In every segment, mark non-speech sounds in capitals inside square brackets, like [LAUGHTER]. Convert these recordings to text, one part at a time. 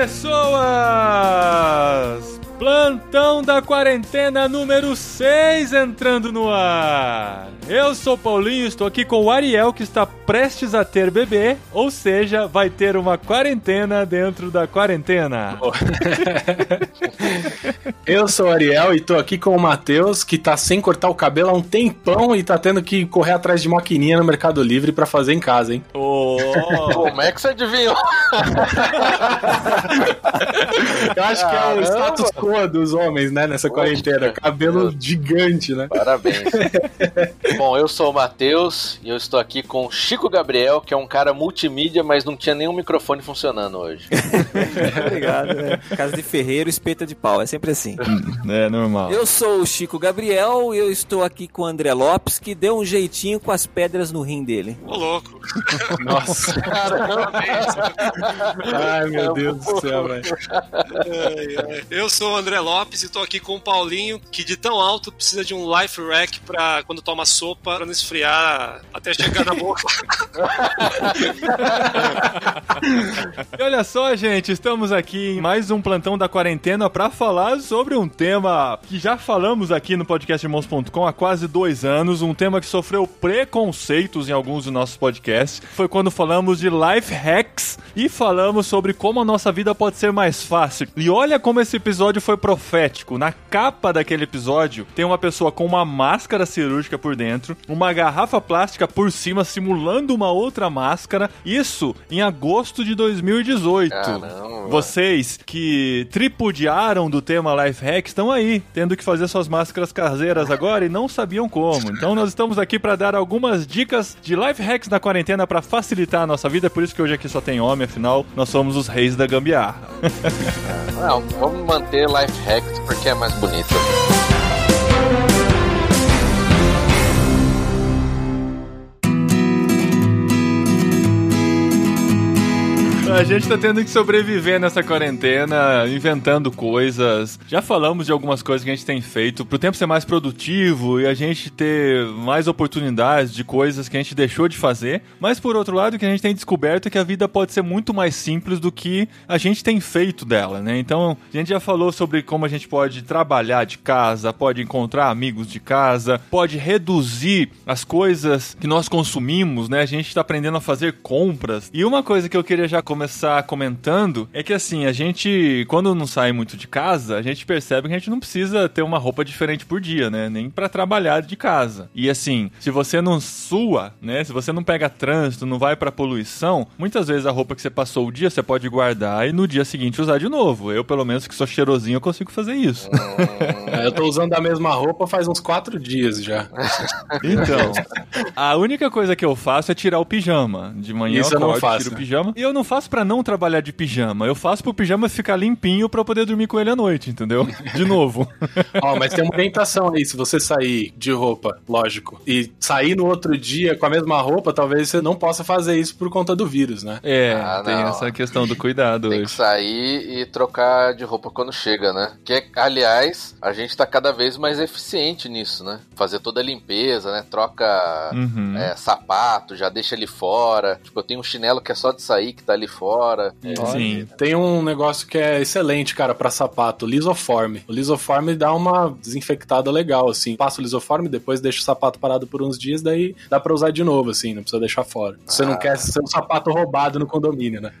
pessoas! Plantão da quarentena número 6 entrando no ar. Eu sou Paulinho, estou aqui com o Ariel que está prestes a ter bebê, ou seja, vai ter uma quarentena dentro da quarentena. [LAUGHS] Eu sou o Ariel e estou aqui com o Matheus que está sem cortar o cabelo há um tempão e está tendo que correr atrás de maquininha no Mercado Livre para fazer em casa, hein? Oh. Como é que você adivinhou? [LAUGHS] Eu acho que é o status quo dos homens, né, nessa quarentena. Cabelo gigante, né? Parabéns. [LAUGHS] Bom, eu sou o Matheus e eu estou aqui com o Chico Gabriel, que é um cara multimídia, mas não tinha nenhum microfone funcionando hoje. [LAUGHS] Obrigado. É. Casa de ferreiro, espeta de pau. É sempre assim. É normal. Eu sou o Chico Gabriel e eu estou aqui com o André Lopes, que deu um jeitinho com as pedras no rim dele. Ô, louco. [LAUGHS] Nossa. Ai, meu Deus do céu, velho. Eu sou o André Lopes e tô aqui com o Paulinho, que de tão alto precisa de um life rack pra quando toma sopa, pra não esfriar até chegar na boca. [LAUGHS] E olha só, gente, estamos aqui em mais um plantão da quarentena para falar sobre um tema que já falamos aqui no podcast irmãos.com há quase dois anos, um tema que sofreu preconceitos em alguns dos nossos podcasts. Foi quando falamos de life hacks e falamos sobre como a nossa vida pode ser mais fácil. E olha como esse episódio foi profético. Na capa daquele episódio tem uma pessoa com uma máscara cirúrgica por dentro, uma garrafa plástica por cima simulando uma outra máscara. Isso em agosto de 2018. Caramba. Vocês que tripudiaram do tema Life Hack estão aí, tendo que fazer suas máscaras caseiras agora e não sabiam como. Então nós estamos aqui para dar algumas dicas de life hacks na quarentena para facilitar a nossa vida, é por isso que hoje aqui só tem homem, afinal nós somos os reis da gambiarra. [LAUGHS] Não, vamos manter life hacks porque é mais bonito. A gente tá tendo que sobreviver nessa quarentena, inventando coisas. Já falamos de algumas coisas que a gente tem feito pro tempo ser mais produtivo e a gente ter mais oportunidades de coisas que a gente deixou de fazer. Mas por outro lado, o que a gente tem descoberto é que a vida pode ser muito mais simples do que a gente tem feito dela, né? Então, a gente já falou sobre como a gente pode trabalhar de casa, pode encontrar amigos de casa, pode reduzir as coisas que nós consumimos, né? A gente tá aprendendo a fazer compras. E uma coisa que eu queria já começar comentando é que assim, a gente, quando não sai muito de casa, a gente percebe que a gente não precisa ter uma roupa diferente por dia, né? Nem pra trabalhar de casa. E assim, se você não sua, né? Se você não pega trânsito, não vai pra poluição, muitas vezes a roupa que você passou o dia você pode guardar e no dia seguinte usar de novo. Eu, pelo menos, que sou cheirosinho, eu consigo fazer isso. [LAUGHS] É, Eu tô usando a mesma roupa faz uns quatro dias já. [LAUGHS] Então, a única coisa que eu faço é tirar o pijama. De manhã Isso eu eu não acordo, faço. tiro o pijama. E eu não faço pra não trabalhar de pijama. Eu faço pro pijama ficar limpinho pra eu poder dormir com ele à noite, entendeu? [LAUGHS] De novo. Ó, mas tem uma orientação aí, se você sair de roupa, lógico, e sair no outro dia com a mesma roupa, talvez você não possa fazer isso por conta do vírus, né? É, Ah, tem não. essa questão do cuidado Tem que hoje. sair e trocar de roupa quando chega, né? Que, aliás, a gente tá cada vez mais eficiente nisso, né? Fazer toda a limpeza, né? Troca Uhum. é, sapato, já deixa ele fora. Tipo, eu tenho um chinelo que é só de sair, que tá ali fora. É, Sim. Tem um negócio que é excelente, cara, pra sapato, lisoforme. O lisoforme dá uma desinfectada legal, assim. Passa o lisoforme, depois deixa o sapato parado por uns dias, daí dá pra usar de novo, assim, não precisa deixar fora. Você não Ah. quer ser um sapato roubado no condomínio, né? [LAUGHS]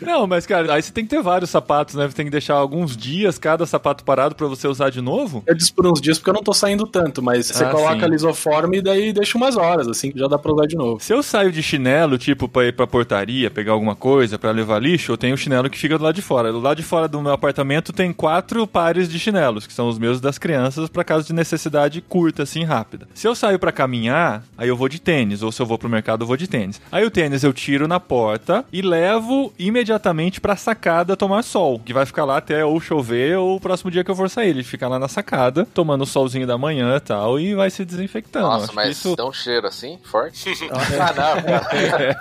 Não, mas cara, aí você tem que ter vários sapatos, né? Você tem que deixar alguns dias cada sapato parado pra você usar de novo. Eu disse por uns dias porque eu não tô saindo tanto, mas você Ah, coloca sim. lisoforme e daí deixa umas horas, assim, que já dá pra usar de novo. Se eu saio de chinelo, tipo, pra ir pra portaria, pegar alguma coisa, pra levar lixo, eu tenho o chinelo que fica do lado de fora. Do lado de fora do meu apartamento tem quatro pares de chinelos, que são os meus das crianças, pra caso de necessidade curta, assim, rápida. Se eu saio pra caminhar, aí eu vou de tênis, ou se eu vou pro mercado, eu vou de tênis. Aí o tênis eu tiro na porta e levo imediatamente pra sacada tomar sol, que vai ficar lá até ou chover ou o próximo dia que eu for sair. Ele fica lá na sacada, tomando o solzinho da manhã e tal, e vai se desinfectando. Nossa, mas isso... dá um cheiro assim, forte? [LAUGHS] ah, não, [LAUGHS] cara.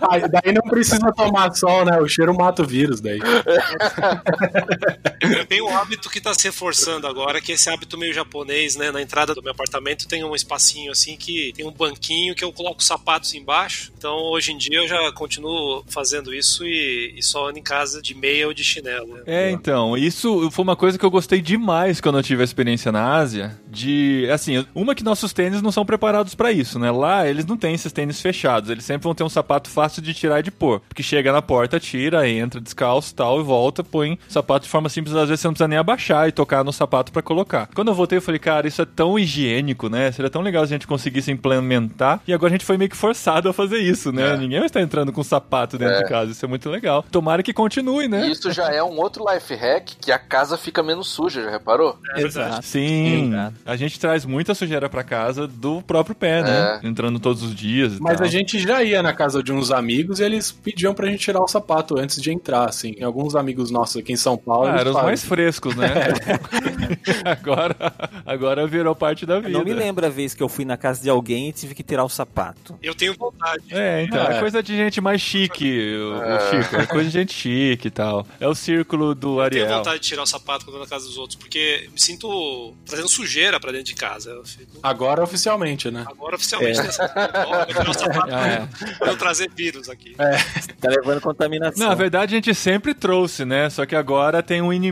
Ah, daí não precisa tomar sol, né? O cheiro mata o vírus daí. [LAUGHS] Tenho um hábito que tá se reforçando agora, que é esse hábito meio japonês, né? Na entrada do meu apartamento tem um espacinho assim que tem um banquinho que eu coloco sapatos embaixo. Então hoje em dia eu já continuo fazendo isso e, e só ando em casa de meia ou de chinelo. né? É, então, isso foi uma coisa que eu gostei demais quando eu tive a experiência na Ásia, de, assim, uma que nossos tênis não são preparados pra isso, né? Lá eles não têm esses tênis fechados, eles sempre vão ter um sapato fácil de tirar e de pôr, porque chega na porta, tira, entra descalço, tal e volta, põe sapato de forma simples, às vezes você não precisa nem abaixar e tocar no sapato pra colocar. Quando eu voltei, eu falei, cara, isso é tão higiênico, né? Seria tão legal se a gente conseguisse implementar, e agora a gente foi meio que forçado a fazer isso, né? É. Ninguém vai estar entrando com sapato dentro É. de casa, isso é muito legal. Tomara que continue, né? E isso já é um outro life hack que a casa fica menos suja, já reparou? É verdade. Sim, Exato. a gente traz muita sujeira pra casa do próprio pé, né? É. Entrando todos os dias. e Mas tal. a gente já ia na casa de uns amigos e eles pediam pra gente tirar o sapato antes de entrar, assim. Tem alguns amigos nossos aqui em São Paulo. Ah, eram. Mais frescos, né? [LAUGHS] agora, agora virou parte da vida. Não me lembro a vez que eu fui na casa de alguém e tive que tirar o sapato. Eu tenho vontade. É, então, é. É. coisa de gente mais chique, o, o É. Chico. É coisa de gente chique e tal. É o círculo do Eu tenho Ariel. vontade de tirar o sapato quando eu tô na casa dos outros, porque eu me sinto trazendo sujeira pra dentro de casa. Eu fico- Agora oficialmente, né? Agora oficialmente tem essa eu vou tirar o sapato [LAUGHS] Ah, é. pra não trazer vírus aqui. Tá levando contaminação. Não, na verdade a gente sempre trouxe, né? Só que agora tem um inimigo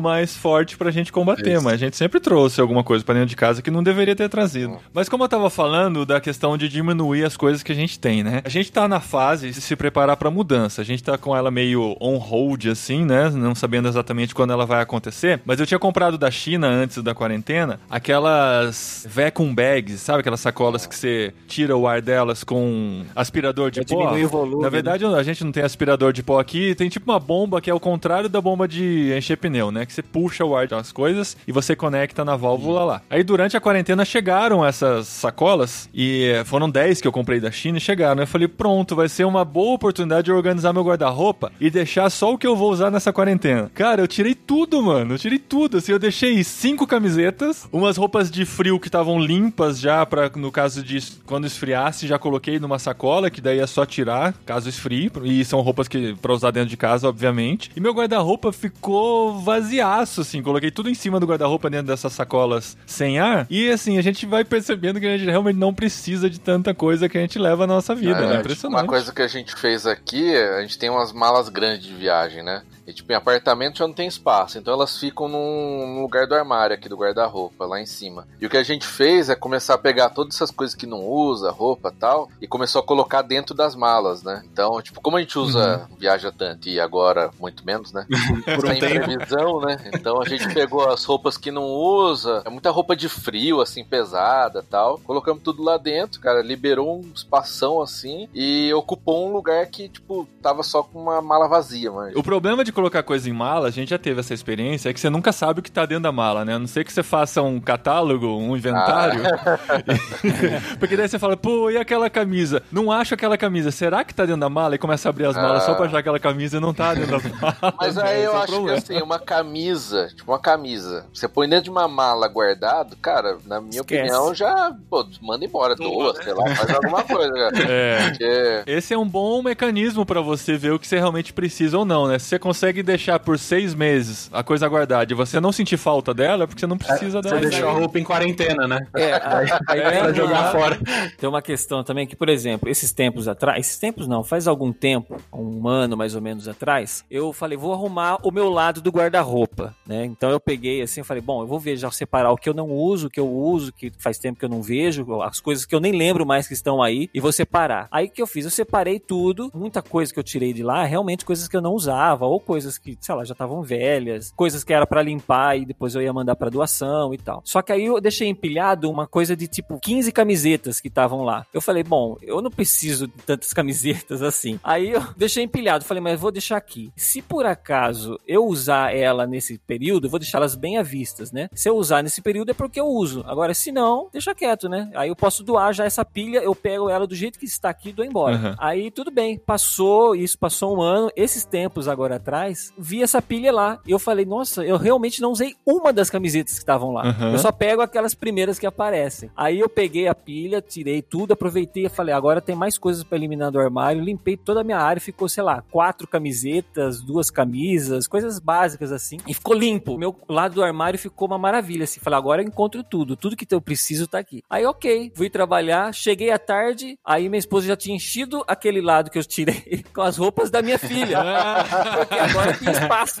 mais forte pra gente combater, Isso. mas a gente sempre trouxe alguma coisa pra dentro de casa que não deveria ter trazido. Mas como eu tava falando da questão de diminuir as coisas que a gente tem, né? A gente tá na fase de se preparar pra mudança. A gente tá com ela meio on hold assim, né? Não sabendo exatamente quando ela vai acontecer, mas eu tinha comprado da China antes da quarentena aquelas vacuum bags, sabe aquelas sacolas que você tira o ar delas com aspirador de Pra pó? volume, Na né? verdade, a gente não tem aspirador de pó aqui, tem tipo uma bomba que é o contrário da bomba de encher pneu, né? Que você puxa o ar das coisas e você conecta na válvula lá. Aí durante a quarentena chegaram essas sacolas e foram 10 que eu comprei da China e chegaram. Eu falei, pronto, vai ser uma boa oportunidade de organizar meu guarda-roupa e deixar só o que eu vou usar nessa quarentena. Cara, eu tirei tudo, mano. Eu tirei tudo. Assim, eu deixei cinco camisetas, umas roupas de frio que estavam limpas já para no caso de quando esfriasse, já coloquei numa sacola, que daí é só tirar, caso esfrie, e são roupas que para usar dentro de casa, obviamente. E meu guarda-roupa ficou vaziaço, assim, coloquei tudo em cima do guarda-roupa dentro dessas sacolas sem ar. E assim, a gente vai percebendo que a gente realmente não precisa de tanta coisa que a gente leva na nossa vida, É, né? Impressionante. Uma coisa que a gente fez aqui, a gente tem umas malas grandes de viagem, né? E tipo, em apartamento já não tem espaço, então elas ficam num, lugar do armário aqui do guarda-roupa, lá em cima. E o que a gente fez é começar a pegar todas essas coisas que não usa, roupa e tal, e começou a colocar dentro das malas, né? Então, tipo, como a gente usa, viaja tanto e agora muito menos, né? [LAUGHS] Por um previsão, né? Então a gente pegou as roupas que não usa, é muita roupa de frio, assim, pesada tal. Colocamos tudo lá dentro, cara, liberou um espação assim e ocupou um lugar que, tipo, tava só com uma mala vazia, mano. O problema de colocar coisa em mala, a gente já teve essa experiência, é que você nunca sabe o que tá dentro da mala, né? A não ser que você faça um catálogo, um inventário. [LAUGHS] Porque daí você fala, pô, e aquela camisa? Não acho aquela camisa. Será que tá dentro da mala? E começa a abrir as malas Ah. só pra achar aquela camisa e não tá dentro da [LAUGHS] mala. Mas né? aí eu é acho que problema. assim, uma camisa, tipo uma camisa, você põe dentro de uma mala guardado, cara, na minha Esquece. opinião, já, pô, manda embora, Doa, doa, né? sei lá, faz alguma coisa, cara. [LAUGHS] É. Porque Esse é um bom mecanismo pra você ver o que você realmente precisa ou não, né? Se você consegue deixar por seis meses a coisa guardada e você não sentir falta dela, é porque você não precisa Você dela. deixou a roupa em quarentena, né? É, [LAUGHS] aí, aí É, pra jogar fora. tem uma questão também que, por exemplo, esses tempos atrás, esses tempos não, faz algum tempo, um ano mais ou menos atrás, eu falei, vou arrumar o meu lado do guarda-roupa, né? Então eu peguei assim, eu falei, bom, eu vou ver já separar o que eu não uso, o que eu uso, que faz tempo que eu não vejo, as coisas que eu nem lembro mais que estão aí, e vou separar. Aí o que eu fiz? Eu separei tudo, muita coisa que eu tirei de lá, realmente coisas que eu não usava, ou coisas que, sei lá, já estavam velhas, coisas que era pra limpar e depois eu ia mandar pra doação e tal. Só que aí eu deixei empilhado uma coisa de tipo 15 camisetas que estavam lá. Eu falei, bom, eu não preciso de tantas [LAUGHS] camisetas assim. Aí eu deixei empilhado, falei, mas vou deixar aqui. Se por acaso eu usar ela nesse período, eu vou deixá-las bem à vistas, né? Se eu usar nesse período é porque eu uso. Agora, se não, deixa quieto, né? Aí eu posso doar já essa pilha, eu pego ela do jeito que está aqui e dou embora. Uhum. Aí tudo bem, passou, isso passou um ano. Esses tempos agora atrás, atrás, vi essa pilha lá. E eu falei, nossa, eu realmente não usei uma das camisetas que estavam lá. Uhum. Eu só pego aquelas primeiras que aparecem. Aí eu peguei a pilha, tirei tudo, aproveitei e falei, agora tem mais coisas pra eliminar do armário. Limpei toda a minha área, ficou, sei lá, quatro camisetas, duas camisas, coisas básicas assim. E ficou limpo. Meu lado do armário ficou uma maravilha, assim. Falei, agora eu encontro tudo. Tudo que eu preciso tá aqui. Aí, ok, fui trabalhar, cheguei à tarde, aí minha esposa já tinha enchido aquele lado que eu tirei [LAUGHS] com as roupas da minha filha. [LAUGHS] Porque agora tem espaço.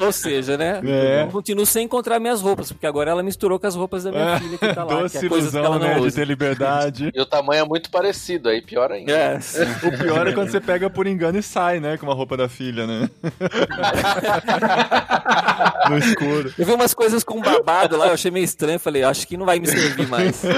[LAUGHS] Ou seja, né? É. Eu continuo sem encontrar minhas roupas, porque agora ela misturou com as roupas da minha filha que tá lá. Doce que é ilusão, ela não né, de usa. ter liberdade. E o tamanho é muito parecido, aí pior ainda. É. O pior é quando você pega por engano e sai, né, com uma roupa da filha, né? [LAUGHS] no escuro. Eu vi umas coisas com babado lá, eu achei meio estranho, falei, acho que não vai me servir mais. [LAUGHS]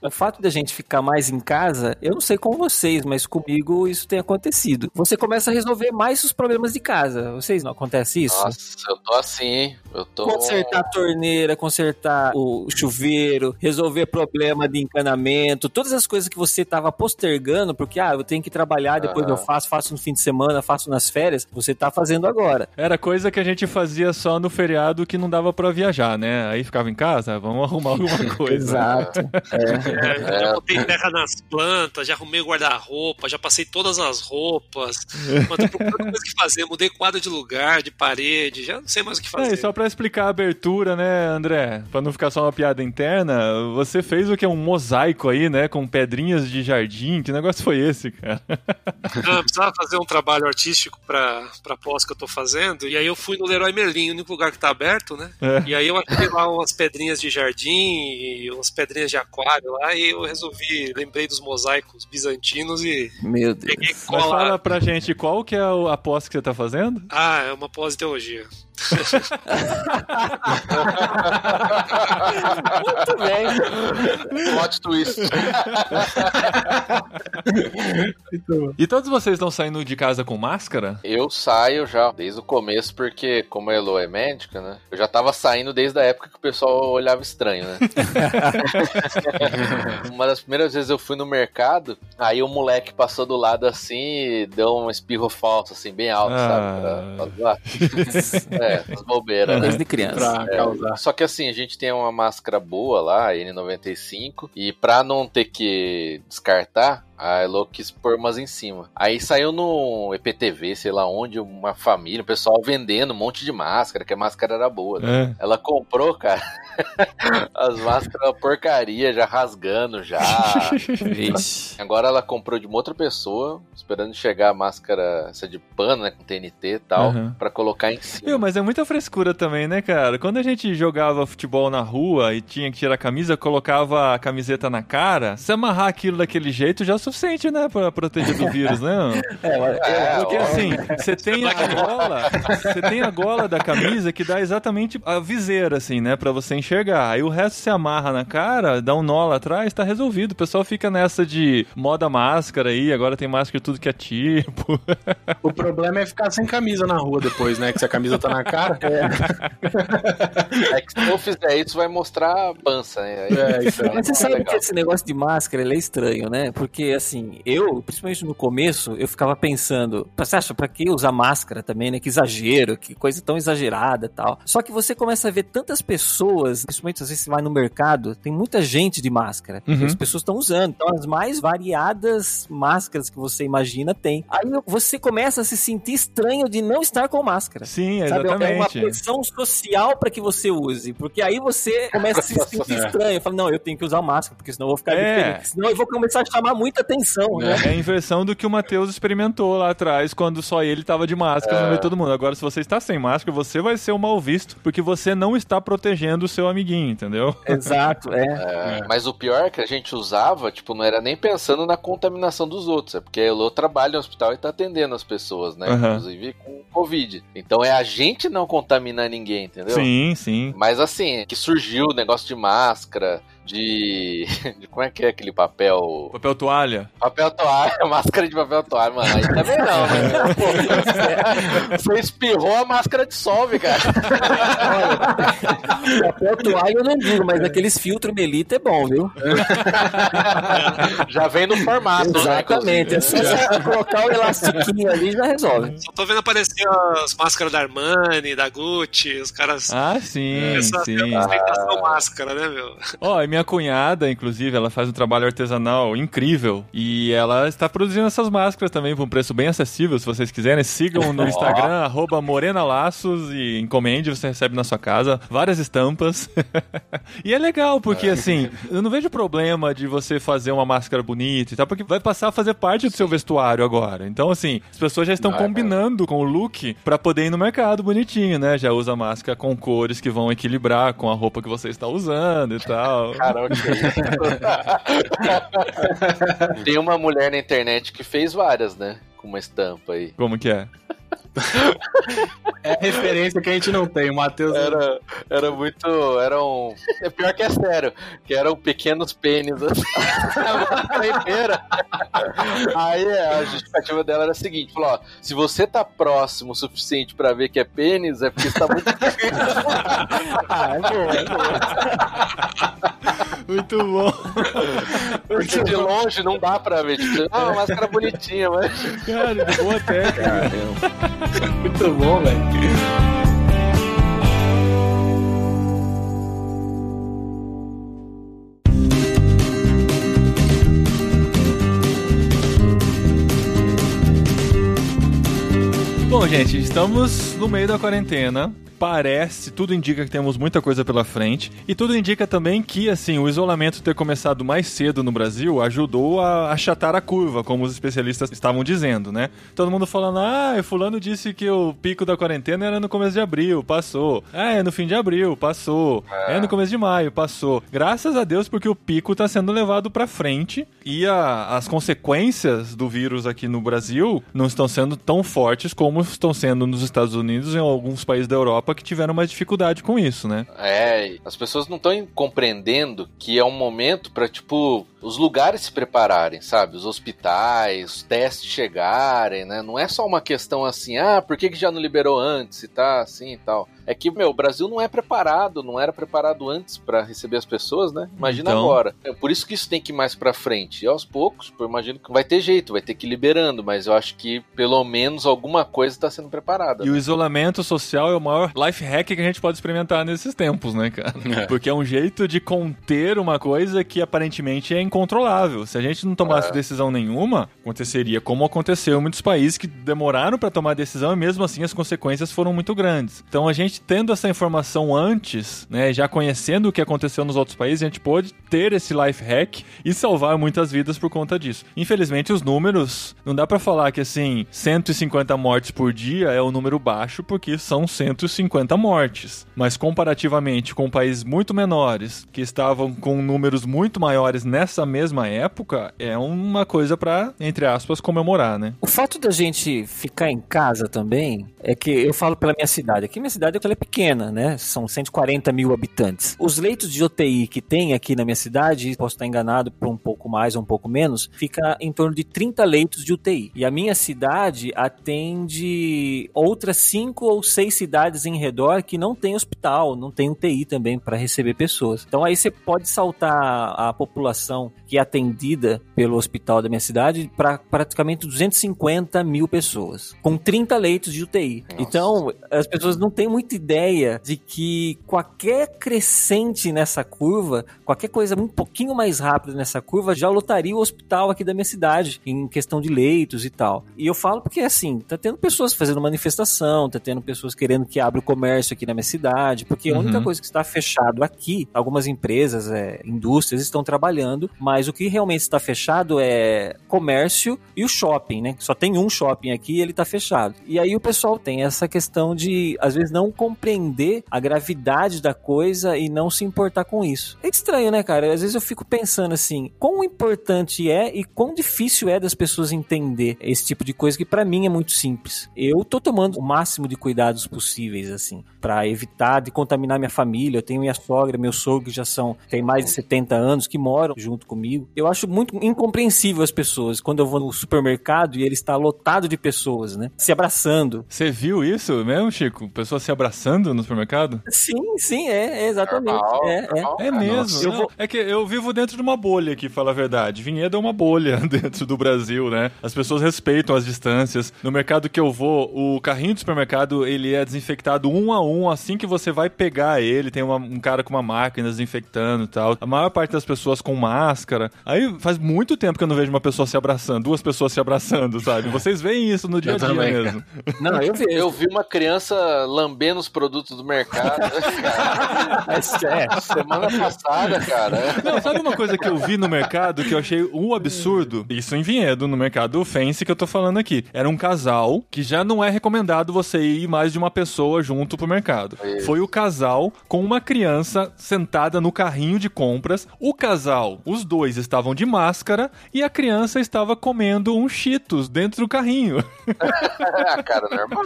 o fato da gente ficar mais em casa, eu não sei com vocês, mas comigo isso tem acontecido. Você começa a resolver mais os problemas de casa. Vocês não acontece isso? Nossa, eu tô assim, hein? Eu tô. Consertar a torneira, consertar o chuveiro, resolver problema de encanamento, todas as coisas que você estava postergando, porque ah, eu tenho que trabalhar, depois eu faço, faço no fim de semana, faço nas férias, você tá fazendo agora. Era coisa que a gente fazia só no feriado que não dava pra viajar, né? Aí ficava em casa, vamos arrumar [LAUGHS] alguma coisa. Exato. [LAUGHS] É, Já botei terra nas plantas, já arrumei o guarda-roupa, já passei todas as roupas. Mas tô procurando coisa que fazer, mudei quadro de lugar, de parede, já não sei mais o que É, fazer. e só pra explicar a abertura, né, André? Pra não ficar só uma piada interna, você fez o que? Um mosaico aí, né? Com pedrinhas de jardim. Que negócio foi esse, cara? Ah, eu precisava fazer um trabalho artístico pra, pra pós que eu tô fazendo, e aí eu fui no Leroy Merlin, o único lugar que tá aberto, né? É. E aí eu achei lá umas pedrinhas de jardim e umas pedrinhas de aquário lá, e eu resolvi, lembrei dos mosaicos bizantinos e Meu Deus. peguei Mas cola. fala pra gente qual que é a aposta que você tá fazendo? Ah, é uma pós-teologia. Muito bem. Plot twist. E todos vocês estão saindo de casa com máscara? Eu saio já desde o começo, porque como a Elo é médica, né? Eu já tava saindo desde a época que o pessoal olhava estranho, né? [LAUGHS] Uma das primeiras vezes eu fui no mercado, aí o moleque passou do lado assim e deu um espirro falso, assim, bem alto, Ah. sabe? Pra, pra. [LAUGHS] é, as bobeiras, né? Coisa de criança. Pra É, causar. Só que assim, a gente tem uma máscara boa lá, a N95, e pra não ter que descartar, a Elo quis pôr umas em cima. Aí saiu no EPTV, sei lá onde, uma família, o pessoal vendendo um monte de máscara, que a máscara era boa. né? É. Ela comprou, cara, [LAUGHS] as máscaras porcaria, já rasgando já. [LAUGHS] Agora ela comprou de uma outra pessoa, esperando chegar a máscara, essa de pano, né, com TNT e tal, Uhum. pra colocar em cima. Viu, mas é muita frescura também, né, cara? Quando a gente jogava futebol na rua e tinha que tirar a camisa, colocava a camiseta na cara, se amarrar aquilo daquele jeito já é suficiente, né? Pra proteger do vírus, né? [LAUGHS] É, mas- É, Porque ó, assim, você tem a gola, você tem a gola da camisa que dá exatamente a viseira, assim, né? Pra você enxergar. Aí o resto se amarra na cara, dá um nó lá atrás, tá resolvido. O pessoal fica nessa de moda máscara aí, agora tem máscara de tudo que é tipo. O problema é ficar sem camisa na rua depois, né? Que se a camisa tá na cara. É que se eu fizer isso, vai mostrar a pança, né? É, então. Mas você é sabe legal. que esse negócio de máscara ele é estranho, né? Porque, assim, eu, principalmente no começo, eu ficava pensando, você acha, pra que usar máscara também, né? Que exagero, que coisa tão exagerada e tal. Só que você começa a ver tantas pessoas, principalmente às vezes você vai no mercado, tem muita gente de máscara. Uhum. As pessoas estão usando. Então, as mais variadas máscaras que você imagina tem. Aí você começa a se sentir estranho de não estar com máscara. Sim, Sabe, é uma exatamente. pressão social para que você use, porque aí você [LAUGHS] começa a se sentir estranho, fala, não, eu tenho que usar máscara, porque senão eu vou ficar É. diferente, senão eu vou começar a chamar muita atenção, né? É a inversão do que o Matheus experimentou lá atrás, quando só ele tava de máscara no meio de todo mundo. Agora, se você está sem máscara, você vai ser o mal visto, porque você não está protegendo o seu amiguinho, entendeu? Exato, é. [LAUGHS] É, Mas o pior é que a gente usava, tipo, não era nem pensando na contaminação dos outros, é porque a Elo trabalha no hospital e tá atendendo as pessoas, né? Aham. Inclusive com Covid. Então é a gente não contaminar ninguém, entendeu? Sim, sim. Mas assim, que surgiu o negócio de máscara, de, de. Como é que é aquele papel? Papel toalha. Papel toalha, [LAUGHS] máscara de papel toalha, mano. Aí também não, né? [LAUGHS] Você espirrou, a máscara dissolve, cara. Papel toalha eu não digo, mas aqueles filtros Melita é bom, viu? Já vem no formato, né, Exatamente. É só você colocar o elastiquinho ali já resolve. Só tô vendo aparecer as máscaras da Armani, da Gucci, os caras. Ah, sim, essa sim. ostentação máscara, né, meu? Ó, e minha cunhada, inclusive, ela faz um trabalho artesanal incrível. E ela está produzindo essas máscaras também por um preço bem acessível, se vocês quiserem. Sigam no [LAUGHS] Instagram, arroba morenalaços e encomende, você recebe na sua casa várias estampas. [LAUGHS] e é legal, porque assim, eu não vejo problema de você fazer uma máscara bonita e tal, porque vai passar a fazer parte do seu vestuário agora. Então, assim, as pessoas já estão vai. combinando com o look pra poder ir no mercado bonitinho, né? Já usa máscara com cores que vão equilibrar com a roupa que você está usando e tal. Cara, ok. [LAUGHS] Tem uma mulher na internet que fez várias, né? Com uma estampa aí. Como que é? É referência que a gente não tem. O Matheus. Era, era muito. Era um. É pior que é sério. Que eram pequenos pênis assim. [LAUGHS] Inteira. Aí a justificativa dela era a seguinte: falou, ó, se você tá próximo o suficiente pra ver que é pênis, é porque está muito [LAUGHS] Ah, é bom, é bom. Muito bom. Porque de longe não dá pra ver. Tipo, ah, uma máscara bonitinha, mas. Cara, de boa técnica. Muito bom, velho. Bom, gente, estamos no meio da quarentena. Parece, tudo indica que temos muita coisa pela frente. E tudo indica também que, assim, o isolamento ter começado mais cedo no Brasil ajudou a achatar a curva, como os especialistas estavam dizendo, né? Todo mundo falando, ah, fulano disse que o pico da quarentena era no começo de abril, passou. Ah, é no fim de abril, passou. É, no começo de maio, passou. Graças a Deus, porque o pico tá sendo levado pra frente e a- as consequências do vírus aqui no Brasil não estão sendo tão fortes como estão sendo nos Estados Unidos e em alguns países da Europa que tiveram mais dificuldade com isso, né? É, as pessoas não estão compreendendo que é um momento pra, tipo, os lugares se prepararem, sabe? Os hospitais, os testes chegarem, né? Não é só uma questão assim, ah, por que, que já não liberou antes e tá assim e tal. É que, meu, o Brasil não é preparado, não era preparado antes pra receber as pessoas, né? Imagina Então. agora. É por isso que isso tem que ir mais pra frente. E aos poucos, eu imagino que vai ter jeito, vai ter que ir liberando, mas eu acho que pelo menos alguma coisa tá sendo preparada. E o né? isolamento social é o maior life hack que a gente pode experimentar nesses tempos, né, cara? Porque é um jeito de conter uma coisa que aparentemente é incontrolável. Se a gente não tomasse decisão nenhuma, aconteceria como aconteceu em muitos países que demoraram pra tomar decisão e mesmo assim as consequências foram muito grandes. Então a gente tendo essa informação antes, né, já conhecendo o que aconteceu nos outros países, a gente pode ter esse life hack e salvar muitas vidas por conta disso. Infelizmente os números, não dá pra falar que assim, 150 mortes por dia é um número baixo porque são 150 mortes. Mas comparativamente com países muito menores que estavam com números muito maiores nessa mesma época, é uma coisa pra, entre aspas, comemorar, né? O fato da gente ficar em casa também é que eu falo pela minha cidade. Aqui minha cidade ela é pequena, né? São 140 mil habitantes. Os leitos de UTI que tem aqui na minha cidade, posso estar enganado por um pouco mais ou um pouco menos, fica em torno de 30 leitos de UTI. E a minha cidade atende outras cinco ou seis cidades em redor que não tem hospital, não tem UTI também para receber pessoas. Então aí você pode saltar a população que é atendida pelo hospital da minha cidade para praticamente 250 mil pessoas, com 30 leitos de UTI. Então, as pessoas não têm muita ideia de que qualquer crescente nessa curva, qualquer coisa um pouquinho mais rápida nessa curva, já lotaria o hospital aqui da minha cidade, em questão de leitos e tal. E eu falo porque, assim, tá tendo pessoas fazendo manifestação, tá tendo pessoas querendo que abra o comércio aqui na minha cidade, porque a única Uhum. coisa que está fechado aqui, algumas empresas, é, indústrias estão trabalhando, mas o que realmente está fechado é comércio e o shopping, né? Só tem um shopping aqui e ele está fechado. E aí o pessoal tem essa questão de, às vezes, não compreender a gravidade da coisa e não se importar com isso. É estranho, né, cara? Às vezes eu fico pensando assim, quão importante é e quão difícil é das pessoas entender esse tipo de coisa que para mim é muito simples. Eu tô tomando o máximo de cuidados possíveis assim, para evitar de contaminar minha família. Eu tenho minha sogra, meu sogro que já são tem mais de 70 anos que moram junto comigo. Eu acho muito incompreensível as pessoas quando eu vou no supermercado e ele está lotado de pessoas, né? Se abraçando. Você viu isso mesmo, Chico? Pessoas se abraçando no supermercado? Sim, sim, é, é exatamente. Normal, é, é. normal. É mesmo. Eu Não, vou- É que eu vivo dentro de uma bolha aqui, fala a verdade. Vinhedo é uma bolha [LAUGHS] dentro do Brasil, né? As pessoas respeitam as distâncias. No mercado que eu vou, o carrinho do supermercado, ele é desinfectado um a um assim que você vai pegar ele. Tem uma- um cara com uma máquina desinfectando e tal. A maior parte das pessoas com máscara. Aí faz muito tempo que eu não vejo uma pessoa se abraçando, duas pessoas se abraçando, sabe? Vocês veem isso no dia a dia também, mesmo. Não, eu vejo. Eu vi uma criança lambendo os produtos do mercado [LAUGHS] É, semana passada, cara. Não, sabe uma coisa que eu vi no mercado que eu achei um absurdo? Isso em Vinhedo, no mercado Fancy que eu tô falando aqui. Era um casal que já não é recomendado você ir mais de uma pessoa junto pro mercado. Isso. Foi o casal com uma criança sentada no carrinho de compras. O casal, os dois estavam de máscara e a criança estava comendo um Cheetos dentro do carrinho. [LAUGHS] Ah, cara, normal.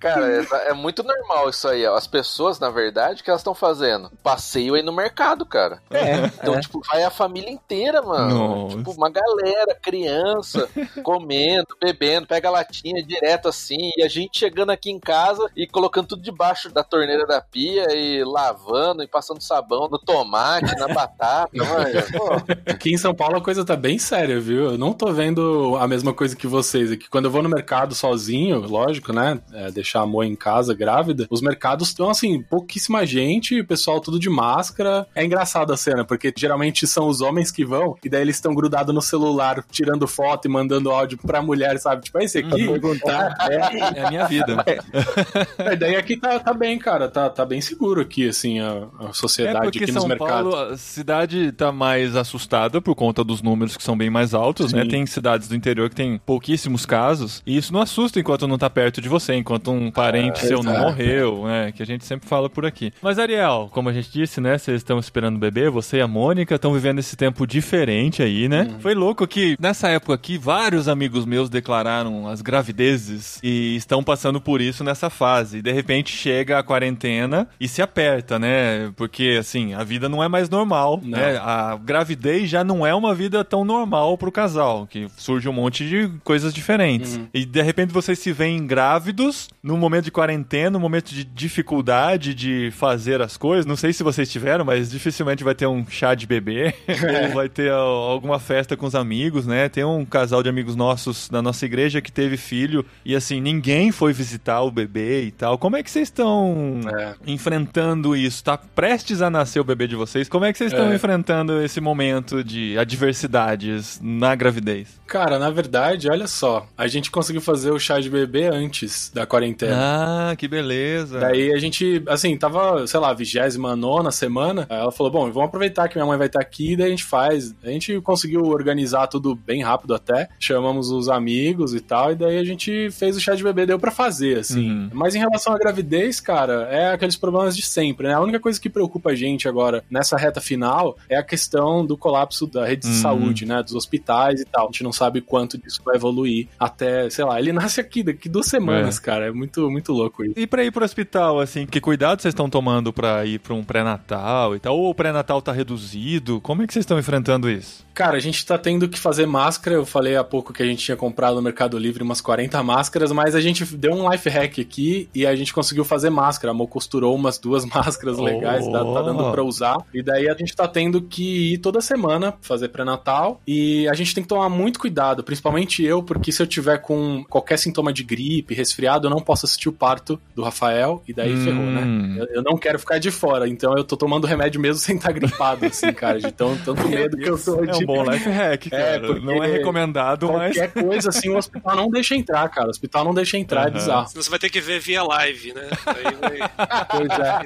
Cara, é, é muito normal isso aí. ó. As pessoas, na verdade, o que elas estão fazendo? Passeio aí no mercado, cara. é, Então, é. tipo, vai a família inteira, mano. Nossa. Tipo, uma galera, criança, [LAUGHS] comendo, bebendo, pega a latinha direto assim, e a gente chegando aqui em casa e colocando tudo debaixo da torneira da pia e lavando e passando sabão no tomate, na batata, [LAUGHS] mano. Aqui em São Paulo a coisa tá bem séria, viu? Eu não tô vendo a mesma coisa que vocês aqui. Quando eu vou no mercado sozinho, lógico, né? É, deixar a mãe em casa grávida, os mercados estão assim, pouquíssima gente, o pessoal tudo de máscara. É engraçado a cena, porque geralmente são os homens que vão, e daí eles estão grudados no celular, tirando foto e mandando áudio pra mulher, sabe? Tipo, é esse aqui. Perguntar. [LAUGHS] É, É a minha vida. [LAUGHS] É, daí aqui tá, tá bem, cara. Tá, tá bem seguro aqui, assim, a, a É sociedade porque aqui nos São mercados. Paulo, a cidade tá mais assustada por conta dos números que são bem mais altos, né? Sim. Tem cidades do interior que tem pouquíssimos casos, e isso não assusta enquanto não tá perto de você, enquanto um parente seu não morreu, né? Que a gente sempre fala por aqui. Mas, Ariel, como a gente disse, né? Vocês estão esperando o bebê, você e a Mônica estão vivendo esse tempo diferente aí, né? Foi louco que nessa época aqui, vários amigos meus declararam as gravidezes e estão passando por isso nessa fase. E de repente chega a quarentena e se aperta, né? Porque, assim, a vida não é mais normal, Não. né? A gravidez já não é uma vida tão normal pro casal, que surge um monte de coisas diferentes. E de repente vocês se veem grávidos num momento de quarentena, num momento de dificuldade de fazer as coisas. Não sei se vocês tiveram, mas dificilmente vai ter um chá de bebê [LAUGHS] ou vai ter alguma festa com os amigos, né? Tem um casal de amigos nossos da nossa igreja que teve filho e assim, ninguém foi visitar o bebê e tal. Como é que vocês estão É. enfrentando isso? Tá prestes a nascer o bebê de vocês? Como é que vocês estão É. enfrentando esse momento de adversidades na gravidez? Cara, na verdade, olha só, a gente conseguiu fazer o chá de bebê antes da quarentena. Ah, que beleza. Daí a gente, assim, tava, sei lá, vigésima nona semana. Aí ela falou: bom, vamos aproveitar que minha mãe vai estar aqui, daí a gente faz. A gente conseguiu organizar tudo bem rápido até. Chamamos os amigos e tal, e daí a gente fez o chá de bebê, deu pra fazer, assim. Uhum. Mas em relação à gravidez, cara, é aqueles problemas de sempre, né? A única coisa que preocupa a gente agora nessa reta final é a questão do colapso da rede de Uhum. saúde, né? Dos hospitais e tal. A gente não sabe quanto disso vai evoluir até, sei lá, ele [LAUGHS] nasce aqui daqui duas semanas, cara. É muito, muito louco E pra ir pro hospital, assim, que cuidado vocês estão tomando pra ir pra um pré-natal e tal? Ou o pré-natal tá reduzido? Como é que vocês estão enfrentando isso? Cara, a gente tá tendo que fazer máscara. Eu falei há pouco que a gente tinha comprado no Mercado Livre umas 40 máscaras, mas a gente deu um life hack aqui e a gente conseguiu fazer máscara. A Mo costurou umas duas [LAUGHS] máscaras legais, tá, tá dando pra usar. E daí a gente tá tendo que ir toda semana fazer pré-natal e a gente tem que tomar muito cuidado, principalmente eu, porque se eu tiver com qualquer sintoma de gripe, resfriado, eu não posso assistir o parto do Rafael e daí Hum. ferrou, né? Eu, eu não quero ficar de fora, então eu tô tomando remédio mesmo [LAUGHS] sem estar gripado, assim, cara, de tão, tanto medo que eu tô É um de bom life hack, cara. É, porque Não é recomendado, mas... Qualquer [LAUGHS] coisa assim, o hospital não deixa entrar, cara. O hospital não deixa entrar, é Aham. bizarro. Você vai ter que ver via live, né? Aí vai- [LAUGHS] Pois é.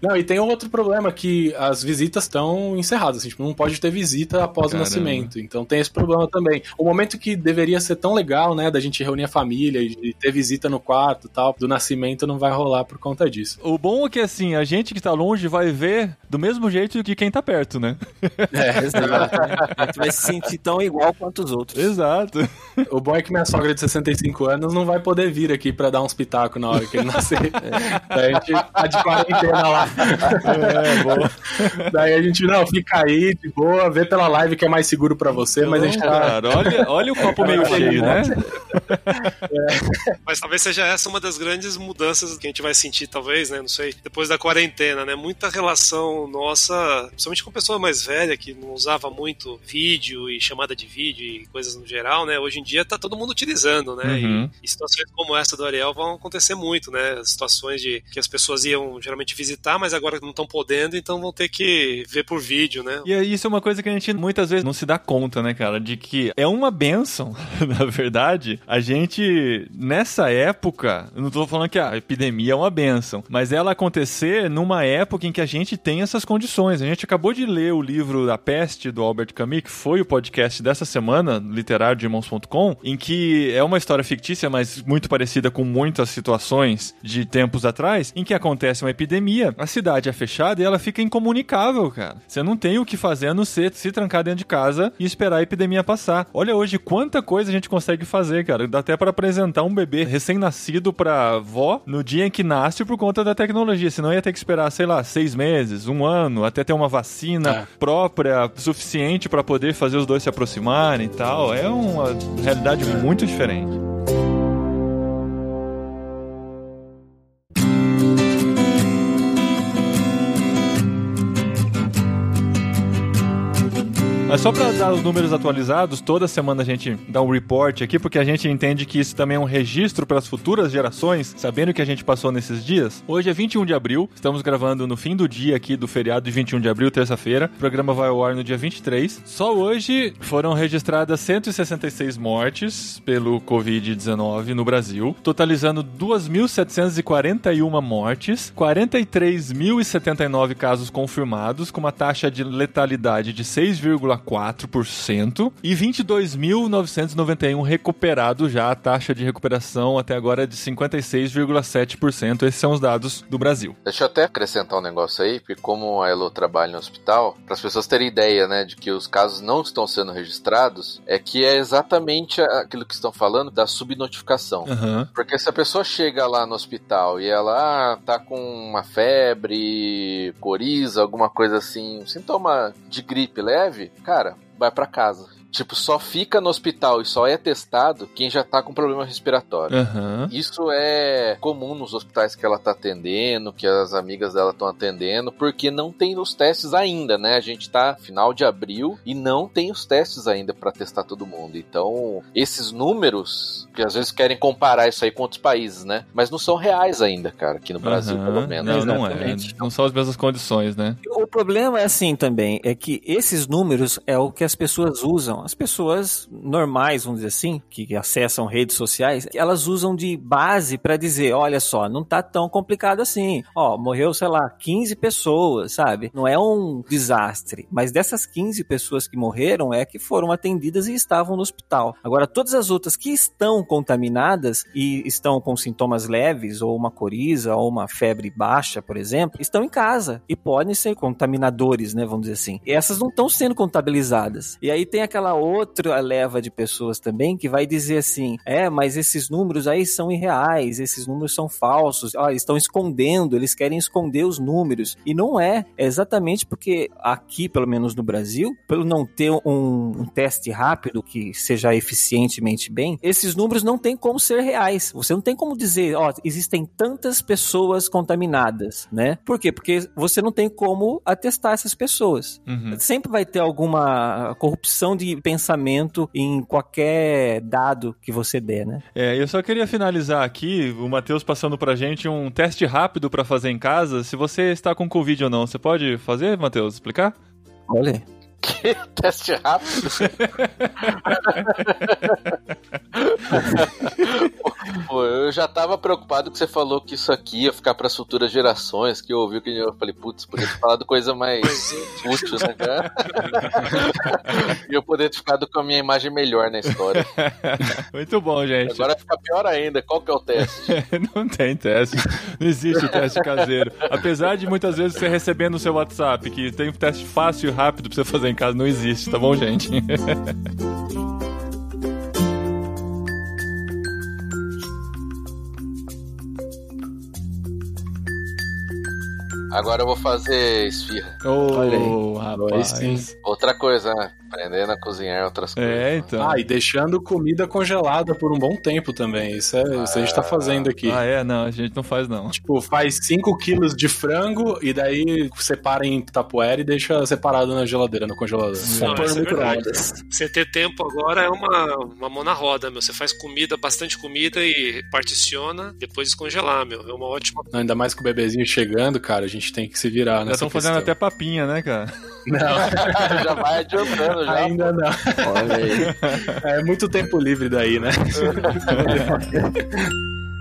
não, e tem um outro problema que as visitas estão encerradas. Assim, tipo, não pode ter visita após Caramba. o nascimento. Então tem esse problema também. O momento que deveria ser tão legal, né, da gente reunir a família e de ter visita no quarto tal, do nascimento não vai rolar por conta disso. O bom é que, assim, a gente que tá longe vai ver do mesmo jeito que quem tá perto, né? [LAUGHS] É, exato. [LAUGHS] A gente vai se sentir tão igual quanto os outros. Exato. O bom é que minha sogra de 65 anos não vai poder vir aqui pra dar uns pitacos na hora que ele nascer. [LAUGHS] Daí a gente tá de quarentena lá. É, boa. Daí a gente, não, fica aí, de boa, vê pela live que é mais seguro pra você, mas a gente tá. Cara, olha, olha o copo meio cheio, né? [LAUGHS] Mas talvez seja essa uma das grandes mudanças que a gente vai sentir, talvez, né? Não sei, depois da quarentena, né? Muita relação nossa, principalmente com pessoa mais velha que não usava muito vídeo e chamada de vídeo e coisas no geral, né? Hoje em dia tá todo mundo utilizando, né? Uhum. E, e situações como essa do Ariel vão acontecer muito, né? Situações de que as pessoas iam geralmente visitar, mas agora não estão podendo, então vão ter que ver por vídeo, né? E isso é uma coisa que a gente muitas vezes não se dá conta, né, cara? De que é uma benção, [LAUGHS] na verdade, a gente, nessa época, não tô falando que a epidemia é uma benção, mas ela acontecer numa época em que a gente tem essas condições. A gente acabou de ler o livro A Peste, do Albert Camus, que foi o podcast dessa semana, literário de irmãos.com, em que é uma história fictícia, mas muito parecida com muitas situações de tempos atrás, em que acontece uma epidemia, a cidade é fechada e ela fica incomunicável, cara. Você não tem o que fazer a não ser se trancar dentro de casa e esperar a epidemia passar. Olha hoje quanta coisa a gente consegue fazer, cara. Dá até para apresentar um bebê recém-nascido pra avó no dia em que nasce por conta da tecnologia. Senão ia ter que esperar, sei lá, seis meses, um ano, até ter uma vacina É. própria, suficiente para poder fazer os dois se aproximarem e tal. É uma realidade muito diferente. Mas só para dar os números atualizados, toda semana a gente dá um report aqui, porque a gente entende que isso também é um registro para as futuras gerações, sabendo o que a gente passou nesses dias. Hoje é 21 de abril, estamos gravando no fim do dia aqui do feriado de 21 de abril, terça-feira. O programa vai ao ar no dia 23. Só hoje foram registradas 166 mortes pelo Covid-19 no Brasil, totalizando 2.741 mortes, 43.079 casos confirmados, com uma taxa de letalidade de 6,4%. 4% e 22.991 recuperados já. A taxa de recuperação até agora é de 56,7%. Esses são os dados do Brasil. Deixa eu até acrescentar um negócio aí, porque como a Elo trabalha no hospital, para as pessoas terem ideia, né, de que os casos não estão sendo registrados, é que é exatamente aquilo que estão falando da subnotificação. Uhum. Porque se a pessoa chega lá no hospital e ela ah, tá com uma febre, coriza, alguma coisa assim, sintoma de gripe leve, cara, vai para casa. Tipo, só fica no hospital e só é testado quem já tá com problema respiratório. Uhum. Isso é comum nos hospitais que ela tá atendendo, que as amigas dela estão atendendo, porque não tem os testes ainda, né? A gente tá final de abril e não tem os testes ainda para testar todo mundo. Então, esses números, que às vezes querem comparar isso aí com outros países, né? Mas não são reais ainda, cara, aqui no Brasil, Uhum. pelo menos. Não, não é. Não são as mesmas condições, né? O problema é assim também, é que esses números é o que as pessoas usam. As pessoas normais, vamos dizer assim, que acessam redes sociais, elas usam de base para dizer, olha só, não tá tão complicado assim. Ó, morreu, sei lá, 15 pessoas, sabe? Não é um desastre, mas dessas 15 pessoas que morreram é que foram atendidas e estavam no hospital. Agora, todas as outras que estão contaminadas e estão com sintomas leves ou uma coriza ou uma febre baixa, por exemplo, estão em casa e podem ser contaminadores, né, vamos dizer assim. E essas não estão sendo contabilizadas. E aí tem aquela outra leva de pessoas também que vai dizer assim: "É, mas esses números aí são irreais, esses números são falsos. Ó, estão escondendo, eles querem esconder os números". E não é, é exatamente porque aqui, pelo menos no Brasil, pelo não ter um, um teste rápido que seja eficientemente bem, esses números não tem como ser reais. Você não tem como dizer, ó, existem tantas pessoas contaminadas, né? Por quê? Porque você não tem como atestar essas pessoas. Uhum. Sempre vai ter alguma corrupção de pensamento em qualquer dado que você der, né? É, eu só queria finalizar aqui, o Matheus passando pra gente um teste rápido pra fazer em casa. Se você está com Covid ou não, você pode fazer, Matheus? Explicar? Olha. Que [LAUGHS] teste rápido. [LAUGHS] [LAUGHS] Pô, eu já tava preocupado que você falou que isso aqui ia ficar pras futuras gerações, que eu ouvi que eu falei, putz, podia ter falado coisa mais útil, né, cara? [LAUGHS] e eu poder ter ficado com a minha imagem melhor na história. [LAUGHS] Muito bom, gente. Agora fica pior ainda. Qual que é o teste? [LAUGHS] Não tem teste. Não existe o teste caseiro. Apesar de muitas vezes você receber no seu WhatsApp que tem um teste fácil e rápido pra você fazer em casa, não existe, tá bom, gente? Agora eu vou fazer esfirra. Ô, Olha aí. rapaz. Aí sim. Outra coisa, né? Aprendendo a cozinhar outras coisas. É, então. Ah, e deixando comida congelada por um bom tempo também. Isso, é, isso a gente tá fazendo aqui. Ah, é? Não, a gente não faz, não. Tipo, faz 5 quilos de frango e daí separa em tapoeira e deixa separado na geladeira, no congelador. Não, põe no é verdade. micro-ondas. Você ter tempo agora é uma, uma mão na roda, meu. Você faz comida, bastante comida e particiona, depois descongelar, meu. É uma ótima. Não, Ainda mais com o bebezinho chegando, cara, a gente tem que se virar Já nessa estão fazendo até papinha, né, cara? Não, [LAUGHS] já vai adiantando, já. ainda não. Olha aí. É muito tempo livre daí, né? [LAUGHS] [LAUGHS]